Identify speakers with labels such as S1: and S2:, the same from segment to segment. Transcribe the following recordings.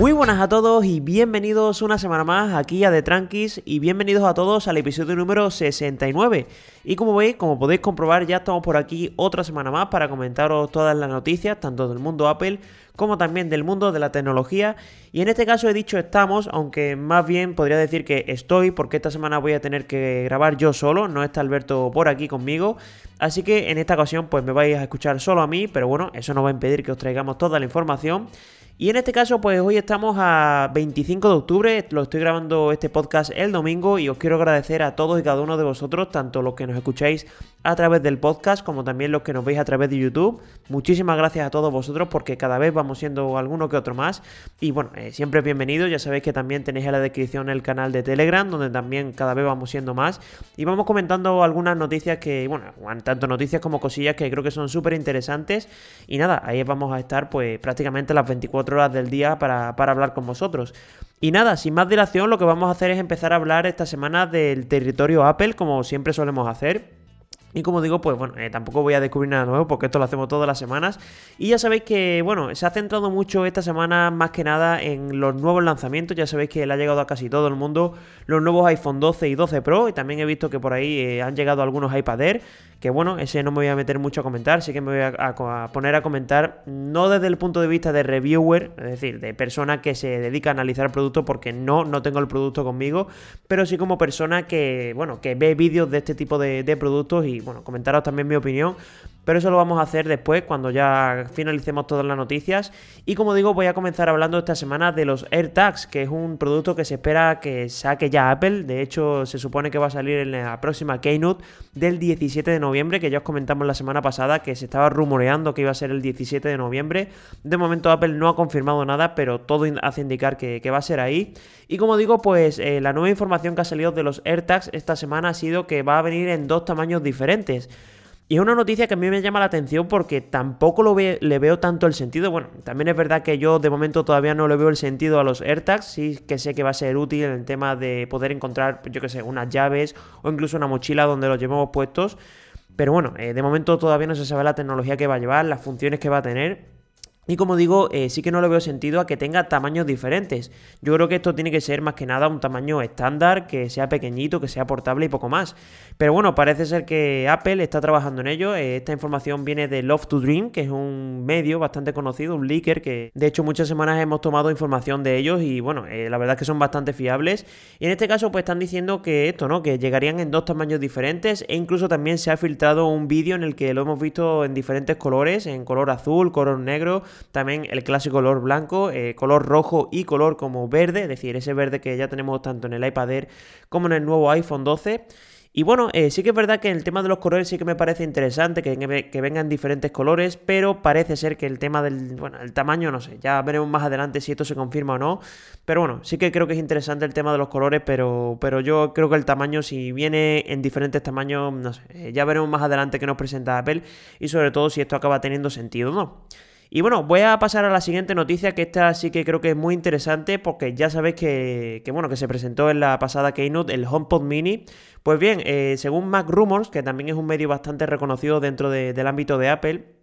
S1: Muy buenas a todos y bienvenidos una semana más aquí a The Tranquis y bienvenidos a todos al episodio número 69. Y como veis, como podéis comprobar, ya estamos por aquí otra semana más para comentaros todas las noticias, tanto del mundo Apple como también del mundo de la tecnología. Y en este caso he dicho estamos, aunque más bien podría decir que estoy, porque esta semana voy a tener que grabar yo solo, no está Alberto por aquí conmigo. Así que en esta ocasión pues me vais a escuchar solo a mí, pero bueno, eso no va a impedir que os traigamos toda la información. Y en este caso, pues hoy estamos a 25 de octubre, lo estoy grabando este podcast el domingo y os quiero agradecer a todos y cada uno de vosotros, tanto los que nos escucháis a través del podcast como también los que nos veis a través de YouTube. Muchísimas gracias a todos vosotros porque cada vez vamos siendo alguno que otro más. Y bueno, eh, siempre bienvenidos, ya sabéis que también tenéis en la descripción el canal de Telegram, donde también cada vez vamos siendo más. Y vamos comentando algunas noticias que, bueno, tanto noticias como cosillas que creo que son súper interesantes. Y nada, ahí vamos a estar pues prácticamente las 24 horas del día para, hablar con vosotros. Y nada, sin más dilación, lo que vamos a hacer es empezar a hablar esta semana del territorio Apple, como siempre solemos hacer. Y como digo, pues bueno, eh, tampoco voy a descubrir nada nuevo porque esto lo hacemos todas las semanas. Y ya sabéis que, bueno, se ha centrado mucho esta semana más que nada en los nuevos lanzamientos. Ya sabéis que le ha llegado a casi todo el mundo los nuevos iPhone 12 y 12 Pro. Y también he visto que por ahí eh, han llegado algunos iPad Air. Que bueno, ese no me voy a meter mucho a comentar. Sí que me voy a, poner a comentar, no desde el punto de vista de reviewer, es decir, de persona que se dedica a analizar el producto porque no, no tengo el producto conmigo. Pero sí como persona que, bueno, que ve vídeos de este tipo de, de productos y bueno, comentaros también mi opinión, pero eso lo vamos a hacer después cuando ya finalicemos todas las noticias. Y como digo, voy a comenzar hablando esta semana de los AirTags, que es un producto que se espera que saque ya Apple. De hecho, se supone que va a salir en la próxima Keynote del 17 de noviembre, que ya os comentamos la semana pasada que se estaba rumoreando que iba a ser el 17 de noviembre. De momento Apple no ha confirmado nada, pero todo hace indicar que, va a ser ahí. Y como digo, pues eh, la nueva información que ha salido de los AirTags esta semana ha sido que va a venir en dos tamaños diferentes. Y es una noticia que a mí me llama la atención porque tampoco lo le veo tanto el sentido. Bueno, también es verdad que yo de momento todavía no le veo el sentido a los AirTags. Sí que sé que va a ser útil en el tema de poder encontrar, yo que sé, unas llaves o incluso una mochila donde los llevemos puestos. Pero bueno, eh, de momento todavía no se sabe la tecnología que va a llevar, las funciones que va a tener. Y como digo, eh, sí que no le veo sentido a que tenga tamaños diferentes. Yo creo que esto tiene que ser más que nada un tamaño estándar, que sea pequeñito, que sea portable y poco más. Pero bueno, parece ser que Apple está trabajando en ello. Eh, esta información viene de Love to Dream, que es un medio bastante conocido, un leaker, que de hecho muchas semanas hemos tomado información de ellos y bueno, eh, la verdad es que son bastante fiables. Y en este caso pues están diciendo que esto, ¿no? Que llegarían en dos tamaños diferentes e incluso también se ha filtrado un vídeo en el que lo hemos visto en diferentes colores, en color azul, color negro también el clásico color blanco, eh, color rojo y color como verde, es decir, ese verde que ya tenemos tanto en el iPad Air como en el nuevo iPhone 12. Y bueno, eh, sí que es verdad que el tema de los colores sí que me parece interesante, que, vengan diferentes colores, pero parece ser que el tema del, bueno, el tamaño, no sé, ya veremos más adelante si esto se confirma o no. Pero bueno, sí que creo que es interesante el tema de los colores, pero, pero yo creo que el tamaño, si viene en diferentes tamaños, no sé, eh, ya veremos más adelante que nos presenta Apple y sobre todo si esto acaba teniendo sentido o no. Y bueno, voy a pasar a la siguiente noticia, que esta sí que creo que es muy interesante, porque ya sabéis que, bueno, que se presentó en la pasada Keynote el HomePod Mini. Pues bien, eh, según Mac Rumors, que también es un medio bastante reconocido dentro del ámbito de Apple,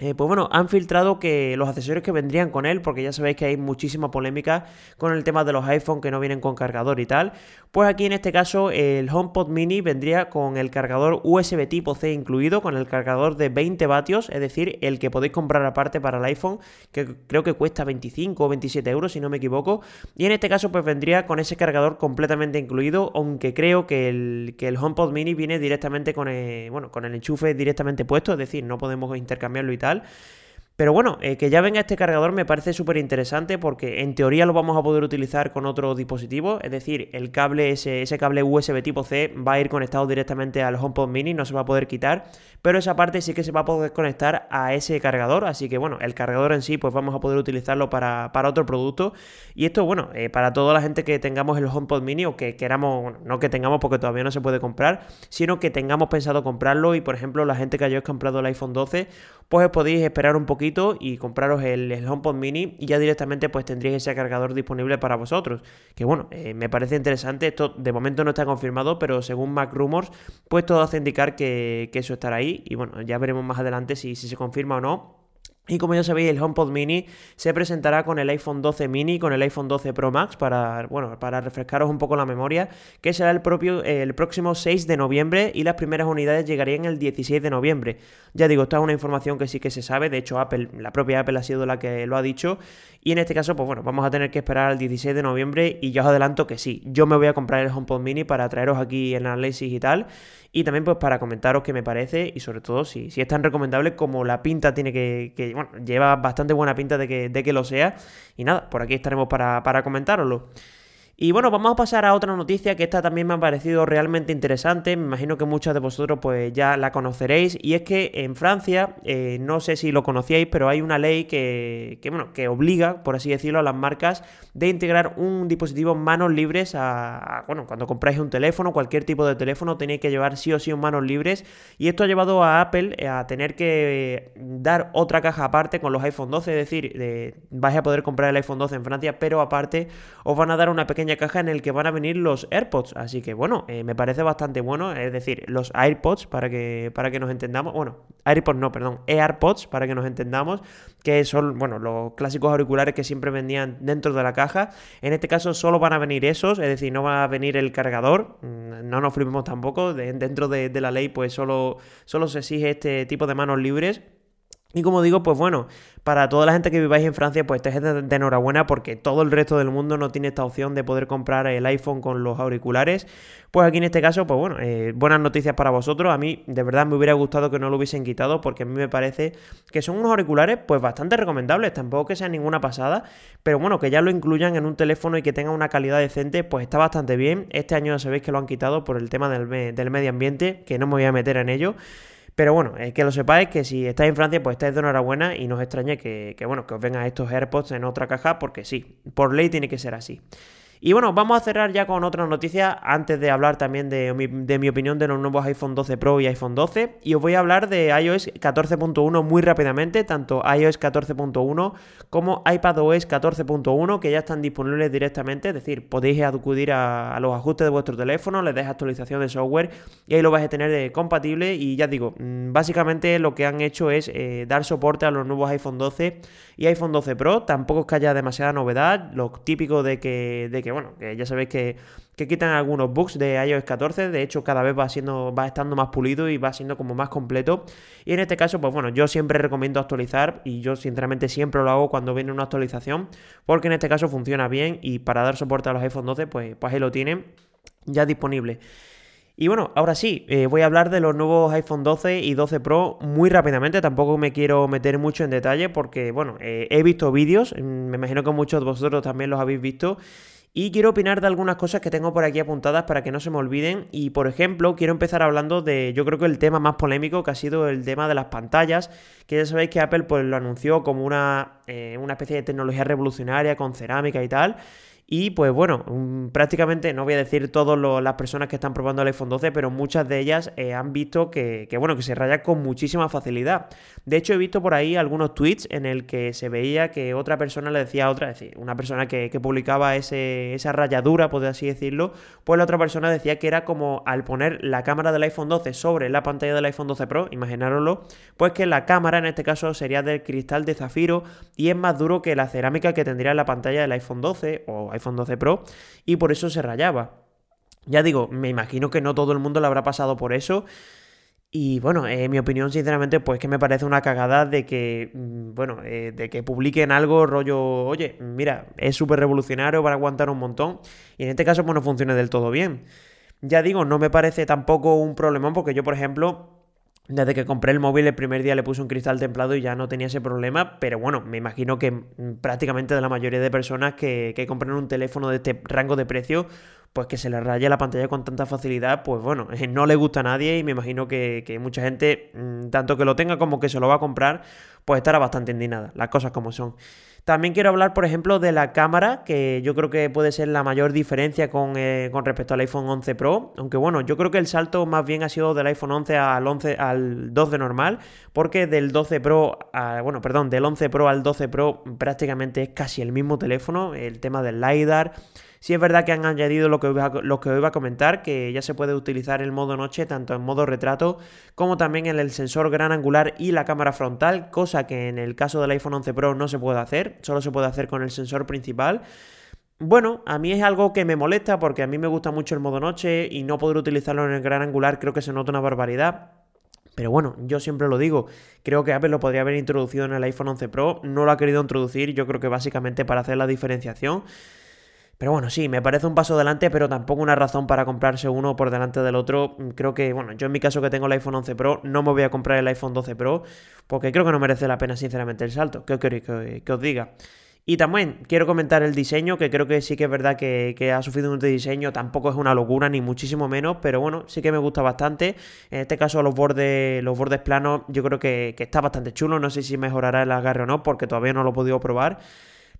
S1: eh, pues bueno, han filtrado que los accesorios que vendrían con él, porque ya sabéis que hay muchísima polémica con el tema de los iPhone que no vienen con cargador y tal. Pues aquí en este caso el HomePod Mini vendría con el cargador USB tipo C incluido, con el cargador de 20 vatios, es decir, el que podéis comprar aparte para el iPhone, que creo que cuesta 25 o 27 euros si no me equivoco. Y en este caso pues vendría con ese cargador completamente incluido, aunque creo que el, que el HomePod Mini viene directamente con el, bueno, con el enchufe directamente puesto, es decir, no podemos intercambiarlo y tal pero bueno, eh, que ya venga este cargador me parece súper interesante porque en teoría lo vamos a poder utilizar con otro dispositivo, es decir, el cable, ese, cable USB tipo C va a ir conectado directamente al HomePod Mini, no se va a poder quitar, pero esa parte sí que se va a poder conectar a ese cargador, así que bueno, el cargador en sí pues vamos a poder utilizarlo para, otro producto. Y esto bueno, eh, para toda la gente que tengamos el HomePod Mini o que queramos, no que tengamos porque todavía no se puede comprar, sino que tengamos pensado comprarlo. Y por ejemplo la gente que haya comprado el iPhone 12, pues podéis esperar un poquito y compraros el, HomePod Mini y ya directamente pues tendréis ese cargador disponible para vosotros. Que bueno, eh, me parece interesante, esto de momento no está confirmado, pero según Mac Rumors, pues todo hace indicar que, eso estará ahí y bueno, ya veremos más adelante si, si se confirma o no. Y como ya sabéis, el HomePod Mini se presentará con el iPhone 12 mini, con el iPhone 12 Pro Max, para, bueno, para refrescaros un poco la memoria, que será el, propio, el próximo 6 de noviembre y las primeras unidades llegarían el 16 de noviembre. Ya digo, esta es una información que sí que se sabe, de hecho Apple, la propia Apple ha sido la que lo ha dicho, y en este caso, pues bueno, vamos a tener que esperar al 16 de noviembre y ya os adelanto que sí, yo me voy a comprar el HomePod Mini para traeros aquí el análisis y tal, y también pues para comentaros qué me parece y sobre todo si, si es tan recomendable como la pinta tiene que, bueno, lleva bastante buena pinta de que, de que lo sea. Y nada, por aquí estaremos para, para comentároslo. Y bueno, vamos a pasar a otra noticia que esta también me ha parecido realmente interesante. Me imagino que muchos de vosotros pues ya la conoceréis. Y es que en Francia, eh, no sé si lo conocíais, pero hay una ley que, bueno, que obliga, por así decirlo, a las marcas de integrar un dispositivo manos libres a, bueno, cuando compráis un teléfono, cualquier tipo de teléfono, tenéis que llevar sí o sí un manos libres. Y esto ha llevado a Apple eh, a tener que dar otra caja aparte con los iPhone 12. Es decir, vais a poder comprar el iPhone 12 en Francia, pero aparte os van a dar una pequeña caja en el que van a venir los AirPods. Así que bueno, eh, me parece bastante bueno. Es decir, los AirPods para que, para que nos entendamos. Bueno, AirPods no, perdón, AirPods para que nos entendamos. Que son, bueno, los clásicos auriculares que siempre vendían dentro de la caja. En este caso solo van a venir esos, es decir, no va a venir el cargador. Mm, no nos flipemos tampoco. dentro de, de, la ley, pues solo, solo se exige este tipo de manos libres. Y como digo, pues bueno, para toda la gente que viváis en Francia, pues estáis de, enhorabuena porque todo el resto del mundo no tiene esta opción de poder comprar el iPhone con los auriculares. Pues aquí en este caso, pues bueno, eh, buenas noticias para vosotros. A mí de verdad me hubiera gustado que no lo hubiesen quitado porque a mí me parece que son unos auriculares pues bastante recomendables. Tampoco que sea ninguna pasada, pero bueno, que ya lo incluyan en un teléfono y que tenga una calidad decente, pues está bastante bien. Este año ya sabéis que lo han quitado por el tema del medio ambiente, que no me voy a meter en ello. Pero bueno, es que lo sepáis que si estáis en Francia, pues estáis de enhorabuena y no os extrañe que, que, bueno, que os vengan estos AirPods en otra caja, porque sí, por ley tiene que ser así. Y bueno, vamos a cerrar ya con otra noticia antes de hablar también de mi, opinión de los nuevos iPhone 12 Pro y iPhone 12. Y os voy a hablar de iOS 14.1 muy rápidamente, tanto iOS 14.1 como iPadOS 14.1 que ya están disponibles directamente, es decir, podéis acudir a, los ajustes de vuestro teléfono, les deis actualización de software y ahí lo vais a tener eh, compatible. Y ya digo, mm, básicamente lo que han hecho es eh, dar soporte a los nuevos iPhone 12 y iPhone 12 Pro. Tampoco es que haya demasiada novedad, lo típico de que, de que bueno, que ya sabéis que, quitan algunos bugs de iOS 14, de hecho cada vez va siendo, va estando más pulido y va siendo como más completo. Y en este caso, pues bueno, yo siempre recomiendo actualizar y yo sinceramente siempre lo hago cuando viene una actualización, porque en este caso funciona bien y para dar soporte a los iPhone 12, pues, pues ahí lo tienen ya disponible. Y bueno, ahora sí, eh, voy a hablar de los nuevos iPhone 12 y 12 Pro muy rápidamente, tampoco me quiero meter mucho en detalle porque, bueno, eh, he visto vídeos, mm, me imagino que muchos de vosotros también los habéis visto, y quiero opinar de algunas cosas que tengo por aquí apuntadas para que no se me olviden. Y por ejemplo, quiero empezar hablando de, yo creo que el tema más polémico que ha sido el tema de las pantallas, que ya sabéis que Apple pues lo anunció como una, eh, una especie de tecnología revolucionaria con cerámica y tal. Y pues bueno, prácticamente, no voy a decir todas las personas que están probando el iPhone 12, pero muchas de ellas eh, han visto que, bueno, que se raya con muchísima facilidad. De hecho, he visto por ahí algunos tweets en el que se veía que otra persona le decía a otra, es decir, una persona que, publicaba ese, esa rayadura, por así decirlo, pues la otra persona decía que era como al poner la cámara del iPhone 12 sobre la pantalla del iPhone 12 Pro, imaginároslo, pues que la cámara en este caso sería del cristal de zafiro y es más duro que la cerámica que tendría en la pantalla del iPhone 12 o 12 Pro y por eso se rayaba. Ya digo, me imagino que no todo el mundo le habrá pasado por eso. Y bueno, en mi opinión, sinceramente, pues que me parece una cagada de que, mm, bueno, eh, de que publiquen algo rollo, oye, mira, es súper revolucionario para aguantar un montón. Y en este caso, pues no funcione del todo bien. Ya digo, no me parece tampoco un problemón porque yo, por ejemplo, desde que compré el móvil el primer día le puse un cristal templado y ya no tenía ese problema, pero bueno, me imagino que mm, prácticamente de la mayoría de personas que, que compran un teléfono de este rango de precio, pues que se le raya la pantalla con tanta facilidad, pues bueno, no le gusta a nadie y me imagino que, que mucha gente, mm, tanto que lo tenga como que se lo va a comprar, pues estará bastante indignada, las cosas como son. También quiero hablar, por ejemplo, de la cámara, que yo creo que puede ser la mayor diferencia con, eh, respecto al iPhone 11 Pro. Aunque bueno, yo creo que el salto más bien ha sido del iPhone 11 al 11 al 12 normal, porque del 12 Pro, bueno, perdón, del 11 Pro al 12 Pro prácticamente es casi el mismo teléfono. El tema del LiDAR Sí es verdad que han añadido lo que, os lo que iba a comentar, que ya se puede utilizar el modo noche tanto en modo retrato como también en el sensor gran angular y la cámara frontal, cosa que en el caso del iPhone 11 Pro no se puede hacer, solo se puede hacer con el sensor principal. Bueno, a mí es algo que me molesta porque a mí me gusta mucho el modo noche y no poder utilizarlo en el gran angular creo que se nota una barbaridad. Pero bueno, yo siempre lo digo, creo que Apple lo podría haber introducido en el iPhone 11 Pro, no lo ha querido introducir, yo creo que básicamente para hacer la diferenciación. Pero bueno, sí, me parece un paso adelante, pero tampoco una razón para comprarse uno por delante del otro. Creo que, bueno, yo en mi caso que tengo el iPhone 11 Pro, no me voy a comprar el iPhone 12 Pro, porque creo que no merece la pena, sinceramente, el salto. ¿Qué queréis que, os diga? Y también quiero comentar el diseño, que creo que sí que es verdad que, ha sufrido un diseño, tampoco es una locura, ni muchísimo menos, pero bueno, sí que me gusta bastante. En este caso, los bordes, los bordes planos, yo creo que, que está bastante chulo. No sé si mejorará el agarre o no, porque todavía no lo he podido probar.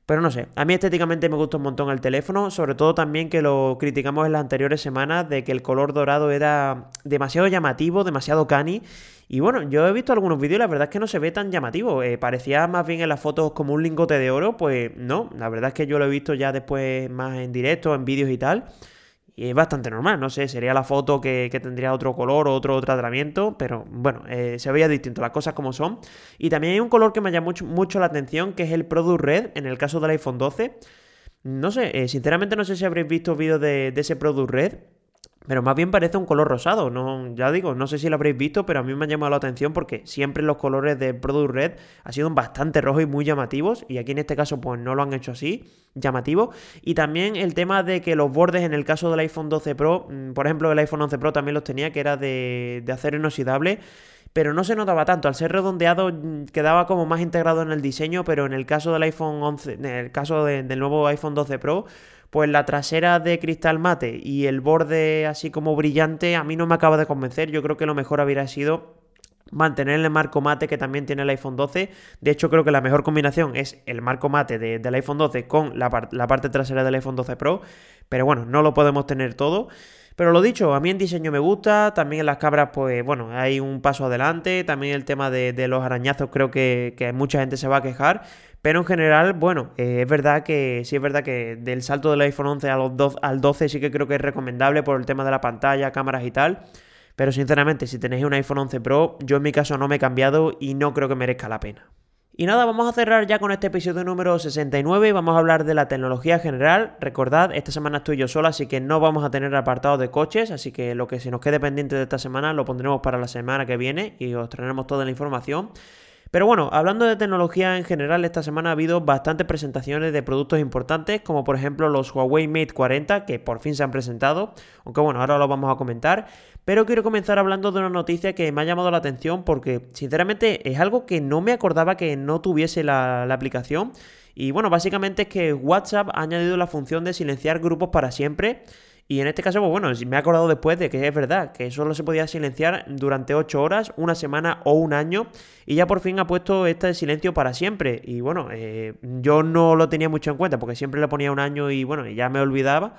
S1: Pero no sé, a mí estéticamente me gusta un montón el teléfono, sobre todo también que lo criticamos en las anteriores semanas de que el color dorado era demasiado llamativo, demasiado cani. Y bueno, yo he visto algunos vídeos y la verdad es que no se ve tan llamativo. Eh, parecía más bien en las fotos como un lingote de oro, pues no, la verdad es que yo lo he visto ya después más en directo, en vídeos y tal. Y es bastante normal, no sé, sería la foto que, tendría otro color o otro tratamiento, pero bueno, eh, se veía distinto, las cosas como son. Y también hay un color que me llama mucho, mucho la atención, que es el Product Red, en el caso del iPhone 12. No sé, eh, sinceramente no sé si habréis visto vídeos de, de ese Product Red. Pero más bien parece un color rosado, no, ya digo, no sé si lo habréis visto, pero a mí me ha llamado la atención porque siempre los colores de Product Red han sido bastante rojos y muy llamativos, y aquí en este caso pues no lo han hecho así, llamativo. Y también el tema de que los bordes en el caso del iPhone 12 Pro, mm, por ejemplo el iPhone 11 Pro también los tenía, que era de, acero inoxidable, pero no se notaba tanto. Al ser redondeado mm, quedaba como más integrado en el diseño, pero en el caso del iPhone 11, en el caso del nuevo iPhone 12 Pro, pues la trasera de cristal mate y el borde así como brillante a mí no me acaba de convencer. Yo creo que lo mejor habría sido mantener el marco mate que también tiene el iPhone 12. De hecho, creo que la mejor combinación es el marco mate del iPhone 12 con la, la, parte trasera del iPhone 12 Pro. Pero bueno, no lo podemos tener todo. Pero lo dicho, a mí en diseño me gusta, también en las cabras, pues bueno, hay un paso adelante, también el tema de, los arañazos creo que, que, mucha gente se va a quejar, pero en general, bueno, eh, es verdad que sí es verdad que del salto del iPhone 11 a los al 12 sí que creo que es recomendable por el tema de la pantalla, cámaras y tal. Pero sinceramente, si tenéis un iPhone 11 Pro, yo en mi caso no me he cambiado y no creo que merezca la pena. Y nada, vamos a cerrar ya con este episodio número 69 y vamos a hablar de la tecnología general. Recordad, esta semana estoy yo sola, así que no vamos a tener apartado de coches, así que lo que se nos quede pendiente de esta semana lo pondremos para la semana que viene y os traeremos toda la información. Pero bueno, hablando de tecnología en general, esta semana ha habido bastantes presentaciones de productos importantes, como por ejemplo los Huawei Mate 40, que por fin se han presentado, aunque bueno, ahora lo vamos a comentar. Pero quiero comenzar hablando de una noticia que me ha llamado la atención porque sinceramente es algo que no me acordaba que no tuviese la, la aplicación. Y bueno, básicamente es que WhatsApp ha añadido la función de silenciar grupos para siempre. Y en este caso, pues bueno, me he acordado después de que es verdad, que solo se podía silenciar durante 8 horas, una semana o un año, y ya por fin ha puesto este silencio para siempre. Y bueno, eh, yo no lo tenía mucho en cuenta, porque siempre le ponía un año y bueno, ya me olvidaba.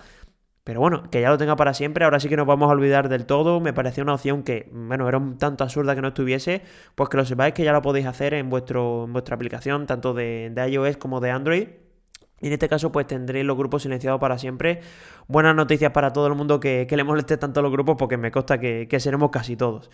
S1: Pero bueno, que ya lo tenga para siempre, ahora sí que nos vamos a olvidar del todo. Me parecía una opción que, bueno, era un tanto absurda que no estuviese. Pues que lo sepáis que ya lo podéis hacer en, vuestro, en vuestra aplicación, tanto de, de iOS como de Android. Y en este caso, pues tendréis los grupos silenciados para siempre. Buenas noticias para todo el mundo que, le moleste tanto los grupos, porque me consta que, seremos casi todos.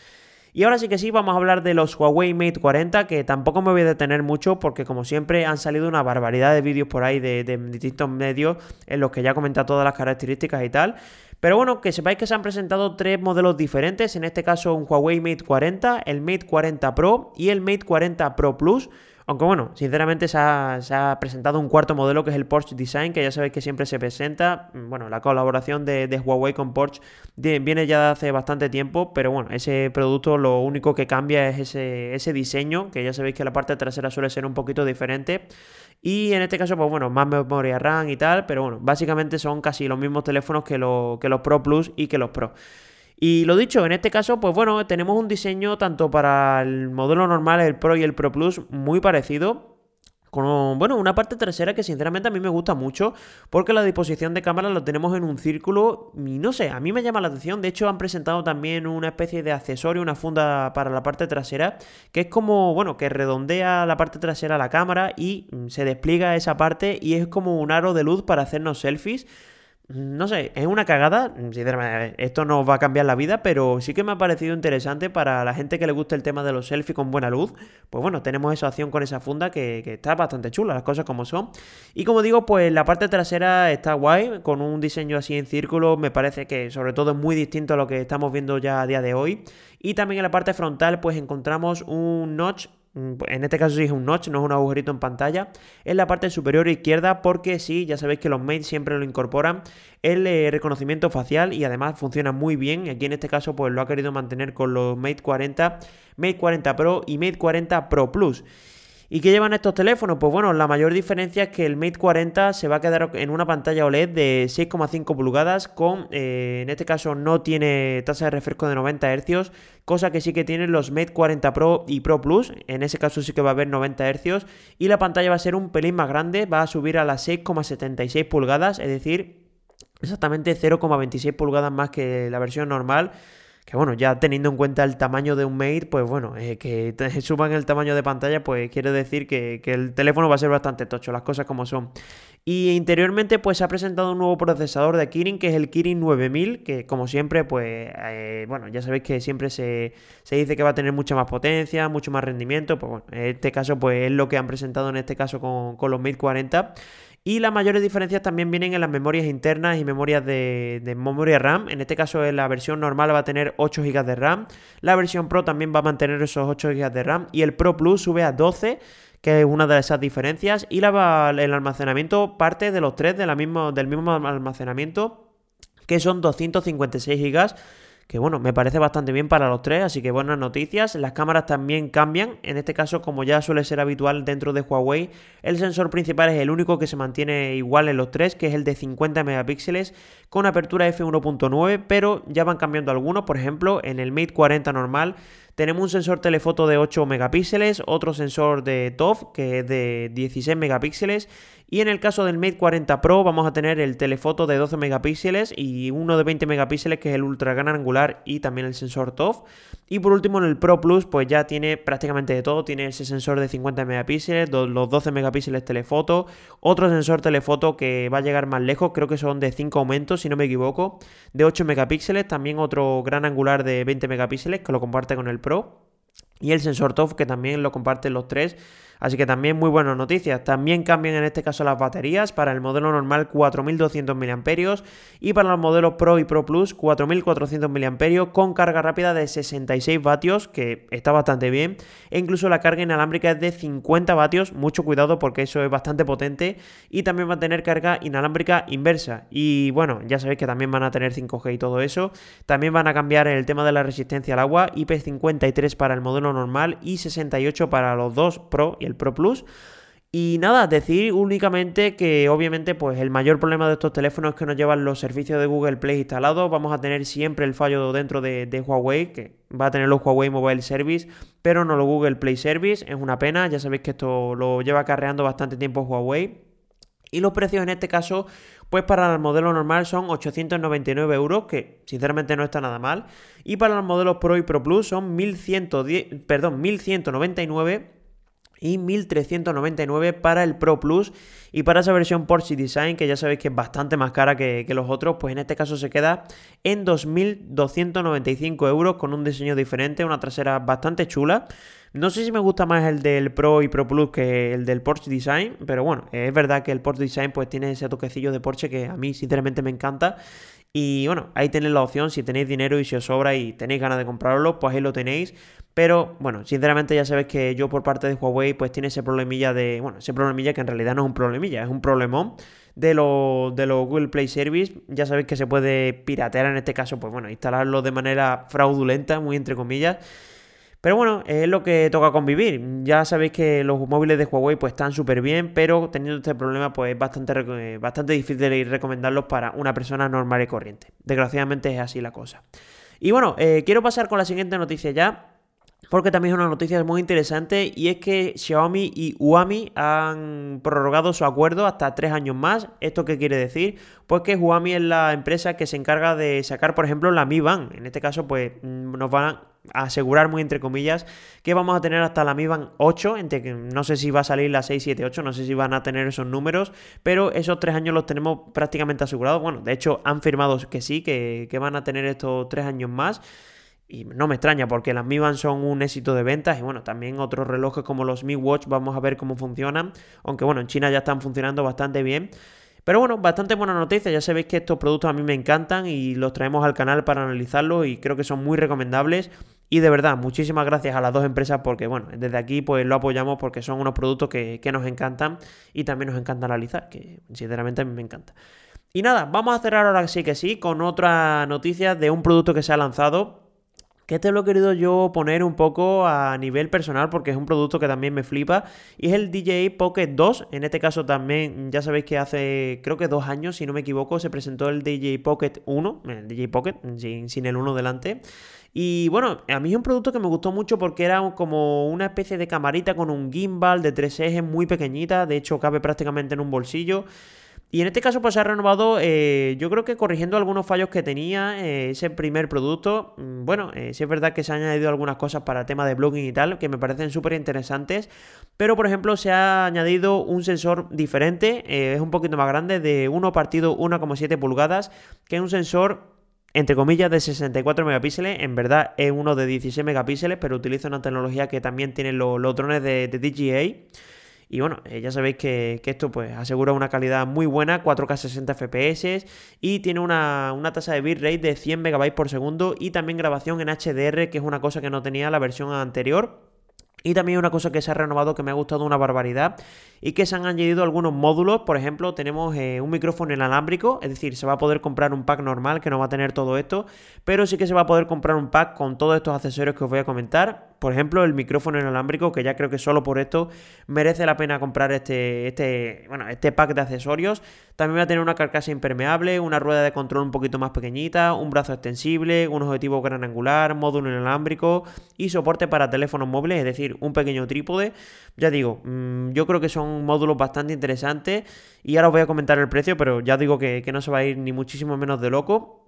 S1: Y ahora sí que sí, vamos a hablar de los Huawei Mate 40, que tampoco me voy a detener mucho porque como siempre han salido una barbaridad de vídeos por ahí de, distintos medios en los que ya he comentado todas las características y tal. Pero bueno, que sepáis que se han presentado tres modelos diferentes, en este caso un Huawei Mate 40, el Mate 40 Pro y el Mate 40 Pro Plus. Aunque bueno, sinceramente se ha, presentado un cuarto modelo que es el Porsche Design, que ya sabéis que siempre se presenta. Bueno, la colaboración de, Huawei con Porsche viene ya de hace bastante tiempo, pero bueno, ese producto lo único que cambia es ese, diseño, que ya sabéis que la parte trasera suele ser un poquito diferente. Y en este caso, pues bueno, más memoria RAM y tal, pero bueno, básicamente son casi los mismos teléfonos que los Pro Plus y que los Pro. Y lo dicho, en este caso, pues bueno, tenemos un diseño tanto para el modelo normal, el Pro y el Pro Plus, muy parecido. Con, bueno, una parte trasera que sinceramente a mí me gusta mucho porque la disposición de cámara lo tenemos en un círculo y no sé, a mí me llama la atención. De hecho, han presentado también una especie de accesorio, una funda para la parte trasera, que es como, bueno, que redondea la parte trasera a la cámara y se despliega esa parte y es como un aro de luz para hacernos selfies. No sé, es una cagada. Esto no va a cambiar la vida, pero sí que me ha parecido interesante para la gente que le gusta el tema de los selfies con buena luz. Pues bueno, tenemos esa opción con esa funda que, está bastante chula, las cosas como son. Y como digo, pues la parte trasera está guay, con un diseño así en círculo. Me parece que sobre todo es muy distinto a lo que estamos viendo ya a día de hoy. Y también en la parte frontal, pues encontramos un notch en este caso sí es un notch, no es un agujerito en pantalla, en la parte superior izquierda porque sí, ya sabéis que los Mate siempre lo incorporan el eh, reconocimiento facial y además funciona muy bien, aquí en este caso pues lo ha querido mantener con los Mate 40, Mate 40 Pro y Mate 40 Pro Plus. ¿Y qué llevan estos teléfonos? Pues bueno, la mayor diferencia es que el Mate 40 se va a quedar en una pantalla OLED de 6,5 pulgadas con, eh, en este caso no tiene tasa de refresco de 90 Hz, cosa que sí que tienen los Mate 40 Pro y Pro Plus, en ese caso sí que va a haber 90 Hz y la pantalla va a ser un pelín más grande, va a subir a las 6,76 pulgadas, es decir, exactamente 0,26 pulgadas más que la versión normal que bueno, ya teniendo en cuenta el tamaño de un Mate, pues bueno, eh, que suban el tamaño de pantalla, pues quiere decir que, el teléfono va a ser bastante tocho, las cosas como son. Y interiormente, pues se ha presentado un nuevo procesador de Kirin, que es el Kirin 9000, que como siempre, pues eh, bueno, ya sabéis que siempre se, dice que va a tener mucha más potencia, mucho más rendimiento, pues bueno, en este caso, pues es lo que han presentado en este caso con, con los Mate 40. Y las mayores diferencias también vienen en las memorias internas y memorias de, memoria RAM. En este caso, la versión normal va a tener 8 GB de RAM. La versión Pro también va a mantener esos 8 GB de RAM. Y el Pro Plus sube a 12 que es una de esas diferencias. Y el almacenamiento parte de los tres de la mismo, del mismo almacenamiento, que son 256 GB que bueno, me parece bastante bien para los tres, así que buenas noticias. Las cámaras también cambian, en este caso como ya suele ser habitual dentro de Huawei, el sensor principal es el único que se mantiene igual en los tres, que es el de 50 megapíxeles con apertura f1.9, pero ya van cambiando algunos, por ejemplo, en el Mate 40 normal tenemos un sensor telefoto de 8 megapíxeles, otro sensor de TOF que es de 16 megapíxeles y en el caso del Mate 40 Pro vamos a tener el telefoto de 12 megapíxeles y uno de 20 megapíxeles que es el ultra gran angular y también el sensor TOF. Y por último en el Pro Plus pues ya tiene prácticamente de todo, tiene ese sensor de 50 megapíxeles, los 12 megapíxeles telefoto, otro sensor telefoto que va a llegar más lejos, creo que son de 5 aumentos si no me equivoco, de 8 megapíxeles, también otro gran angular de 20 megapíxeles que lo comparte con el Pro. Y el sensor TOF que también lo comparten los tres Así que también muy buenas noticias. También cambian en este caso las baterías para el modelo normal 4200 mAh y para los modelos Pro y Pro Plus 4400 mAh con carga rápida de 66 vatios, que está bastante bien. E incluso la carga inalámbrica es de 50 vatios, mucho cuidado porque eso es bastante potente. Y también va a tener carga inalámbrica inversa. Y bueno, ya sabéis que también van a tener 5G y todo eso. También van a cambiar el tema de la resistencia al agua, IP53 para el modelo normal y 68 para los dos Pro y el Pro Plus. Y nada, decir únicamente que obviamente pues el mayor problema de estos teléfonos es que no llevan los servicios de Google Play instalados. Vamos a tener siempre el fallo dentro de, Huawei, que va a tener los Huawei Mobile Service, pero no los Google Play Service. Es una pena, ya sabéis que esto lo lleva carreando bastante tiempo Huawei. Y los precios en este caso, pues para el modelo normal son 899 euros, que sinceramente no está nada mal. Y para los modelos Pro y Pro Plus son 1110, perdón, 1199 y 1399 para el Pro Plus y para esa versión Porsche Design que ya sabéis que es bastante más cara que, los otros pues en este caso se queda en 2295 euros con un diseño diferente una trasera bastante chula no sé si me gusta más el del Pro y Pro Plus que el del Porsche Design, pero bueno, es verdad que el Porsche Design pues tiene ese toquecillo de Porsche que a mí sinceramente me encanta. Y bueno, ahí tenéis la opción, si tenéis dinero y si os sobra y tenéis ganas de comprarlo, pues ahí lo tenéis. Pero bueno, sinceramente ya sabéis que yo por parte de Huawei pues tiene ese problemilla de, bueno, ese problemilla que en realidad no es un problemilla, es un problemón de los de Google Play Service. Ya sabéis que se puede piratear en este caso, pues bueno, instalarlo de manera fraudulenta, muy entre comillas. Pero bueno, es lo que toca convivir. Ya sabéis que los móviles de Huawei pues están súper bien, pero teniendo este problema pues es bastante, bastante difícil recomendarlos para una persona normal y corriente. Desgraciadamente es así la cosa. Y bueno, eh, quiero pasar con la siguiente noticia ya porque también es una noticia muy interesante y es que Xiaomi y Huami han prorrogado su acuerdo hasta tres años más. ¿Esto qué quiere decir? Pues que Huami es la empresa que se encarga de sacar, por ejemplo, la Mi Band. En este caso, pues mm, nos van a asegurar muy entre comillas que vamos a tener hasta la Mi Band 8, entre no sé si va a salir la 6, 7, 8, no sé si van a tener esos números, pero esos tres años los tenemos prácticamente asegurados. Bueno, de hecho han firmado que sí, que, que van a tener estos tres años más. Y no me extraña porque las Mi Band son un éxito de ventas y bueno, también otros relojes como los Mi Watch vamos a ver cómo funcionan, aunque bueno, en China ya están funcionando bastante bien. Pero bueno, bastante buena noticia, ya sabéis que estos productos a mí me encantan y los traemos al canal para analizarlos y creo que son muy recomendables. Y de verdad, muchísimas gracias a las dos empresas porque, bueno, desde aquí pues lo apoyamos porque son unos productos que, que nos encantan y también nos encanta analizar, que sinceramente a mí me encanta. Y nada, vamos a cerrar ahora sí que sí con otra noticia de un producto que se ha lanzado que este lo he querido yo poner un poco a nivel personal porque es un producto que también me flipa y es el DJI Pocket 2. En este caso también ya sabéis que hace creo que dos años, si no me equivoco, se presentó el DJI Pocket 1, el DJI Pocket sin, sin el 1 delante. Y bueno, a mí es un producto que me gustó mucho porque era como una especie de camarita con un gimbal de tres ejes muy pequeñita, de hecho cabe prácticamente en un bolsillo. Y en este caso pues se ha renovado, eh, yo creo que corrigiendo algunos fallos que tenía eh, ese primer producto. Mm, bueno, eh, sí es verdad que se han añadido algunas cosas para tema de blogging y tal, que me parecen súper interesantes. Pero por ejemplo se ha añadido un sensor diferente, es un poquito más grande, de 1 partido 1,7 pulgadas, que es un sensor entre comillas, de 64 megapíxeles. En verdad es uno de 16 megapíxeles, pero utiliza una tecnología que también tienen los, drones de, de DJI. Y bueno, eh, ya sabéis que, esto pues asegura una calidad muy buena, 4K 60 FPS y tiene una, una tasa de bitrate de 100 MB por segundo y también grabación en HDR, que es una cosa que no tenía la versión anterior. Y también una cosa que se ha renovado que me ha gustado una barbaridad y que se han añadido algunos módulos. Por ejemplo, tenemos eh, un micrófono inalámbrico, es decir, se va a poder comprar un pack normal que no va a tener todo esto, pero sí que se va a poder comprar un pack con todos estos accesorios que os voy a comentar. Por ejemplo, el micrófono inalámbrico, que ya creo que solo por esto merece la pena comprar este, este, bueno, este pack de accesorios. También va a tener una carcasa impermeable, una rueda de control un poquito más pequeñita, un brazo extensible, un objetivo gran angular, módulo inalámbrico y soporte para teléfonos móviles, es decir, un pequeño trípode. Ya digo, mm, yo creo que son módulos bastante interesantes y ahora os voy a comentar el precio, pero ya digo que, que no se va a ir ni muchísimo menos de loco.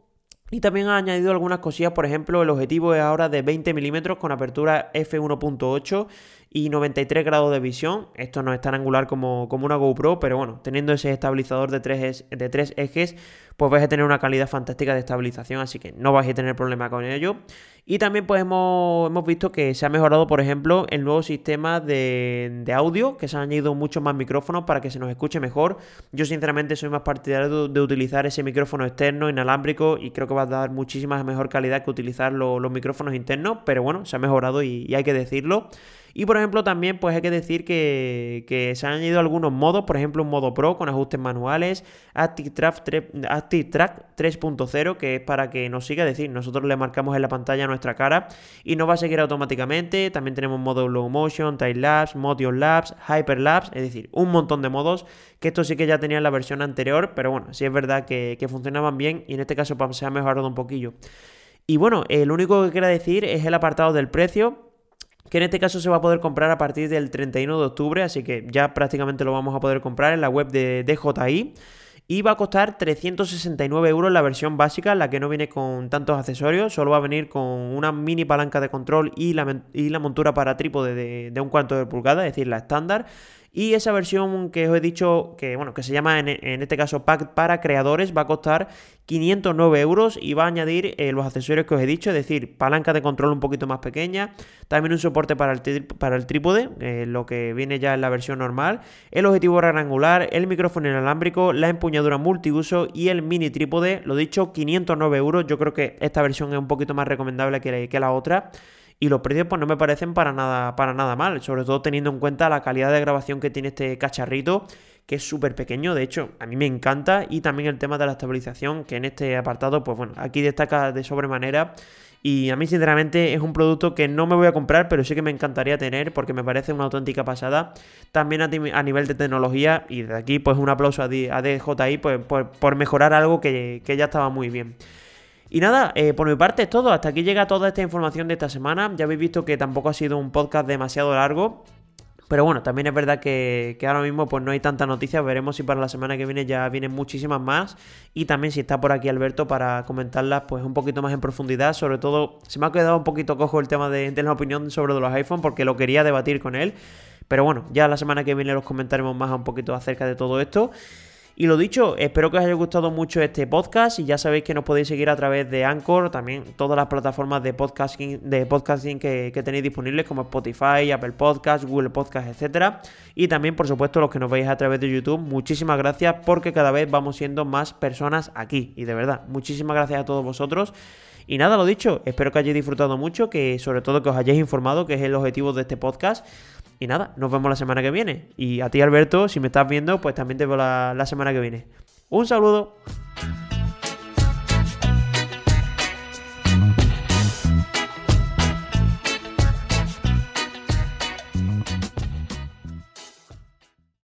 S1: Y también ha añadido algunas cosillas, por ejemplo, el objetivo es ahora de 20 milímetros con apertura f1.8 y 93 grados de visión. Esto no es tan angular como, como una GoPro, pero bueno, teniendo ese estabilizador de tres, de tres ejes, pues vais a tener una calidad fantástica de estabilización, así que no vais a tener problema con ello. Y también pues hemos, visto que se ha mejorado, por ejemplo, el nuevo sistema de, audio, que se han añadido muchos más micrófonos para que se nos escuche mejor. Yo sinceramente soy más partidario de, utilizar ese micrófono externo, inalámbrico, y creo que va a dar muchísima mejor calidad que utilizar los micrófonos internos, pero bueno, se ha mejorado y hay que decirlo. Y por ejemplo también pues hay que decir que, se han añadido algunos modos, por ejemplo un modo Pro con ajustes manuales, Active Track, 3.0 que es para que nos siga, es decir, nosotros le marcamos en la pantalla nuestra cara y nos va a seguir automáticamente, también tenemos modo Low Motion, Time Lapse, Motion Lapse, Hyper Lapse, es decir, un montón de modos que esto sí que ya tenía en la versión anterior, pero bueno, sí es verdad que, funcionaban bien y en este caso se ha mejorado un poquillo. Y bueno, el único que quería decir es el apartado del precio que en este caso se va a poder comprar a partir del 31 de octubre, así que ya prácticamente lo vamos a poder comprar en la web de DJI. Y va a costar 369 euros la versión básica, la que no viene con tantos accesorios, solo va a venir con una mini palanca de control y la, y la montura para trípode de, de un cuarto de pulgada, es decir, la estándar. Y esa versión que os he dicho, que bueno, que se llama en, este caso Pack para creadores, va a costar 509 euros y va a añadir eh, los accesorios que os he dicho, es decir, palanca de control un poquito más pequeña, también un soporte para el, para el trípode, eh, lo que viene ya en la versión normal, el objetivo rectangular, el micrófono inalámbrico, la empuñadura multiuso y el mini trípode, lo dicho, 509 euros, yo creo que esta versión es un poquito más recomendable que la otra y los precios pues no me parecen para nada, para nada mal, sobre todo teniendo en cuenta la calidad de grabación que tiene este cacharrito, que es súper pequeño, de hecho a mí me encanta, y también el tema de la estabilización, que en este apartado pues bueno, aquí destaca de sobremanera. Y a mí, sinceramente, es un producto que no me voy a comprar, pero sí que me encantaría tener porque me parece una auténtica pasada. También a, nivel de tecnología, y de aquí, pues un aplauso a, DJI pues, por, mejorar algo que, que ya estaba muy bien. Y nada, eh, por mi parte es todo. Hasta aquí llega toda esta información de esta semana. Ya habéis visto que tampoco ha sido un podcast demasiado largo. Pero bueno, también es verdad que, ahora mismo pues no hay tantas noticias. Veremos si para la semana que viene ya vienen muchísimas más. Y también si está por aquí Alberto para comentarlas pues un poquito más en profundidad. Sobre todo, se me ha quedado un poquito cojo el tema de, de la opinión sobre los iPhone porque lo quería debatir con él. Pero bueno, ya la semana que viene los comentaremos más un poquito acerca de todo esto. Y lo dicho, espero que os haya gustado mucho este podcast y ya sabéis que nos podéis seguir a través de Anchor, también todas las plataformas de podcasting, de podcasting que, tenéis disponibles como Spotify, Apple Podcasts, Google Podcasts, etc. Y también, por supuesto, los que nos veis a través de YouTube, muchísimas gracias porque cada vez vamos siendo más personas aquí. Y de verdad, muchísimas gracias a todos vosotros. Y nada, lo dicho, espero que hayáis disfrutado mucho, que sobre todo que os hayáis informado, que es el objetivo de este podcast. Y nada, nos vemos la semana que viene. Y a ti, Alberto, si me estás viendo, pues también te veo la, la semana que viene. Un saludo.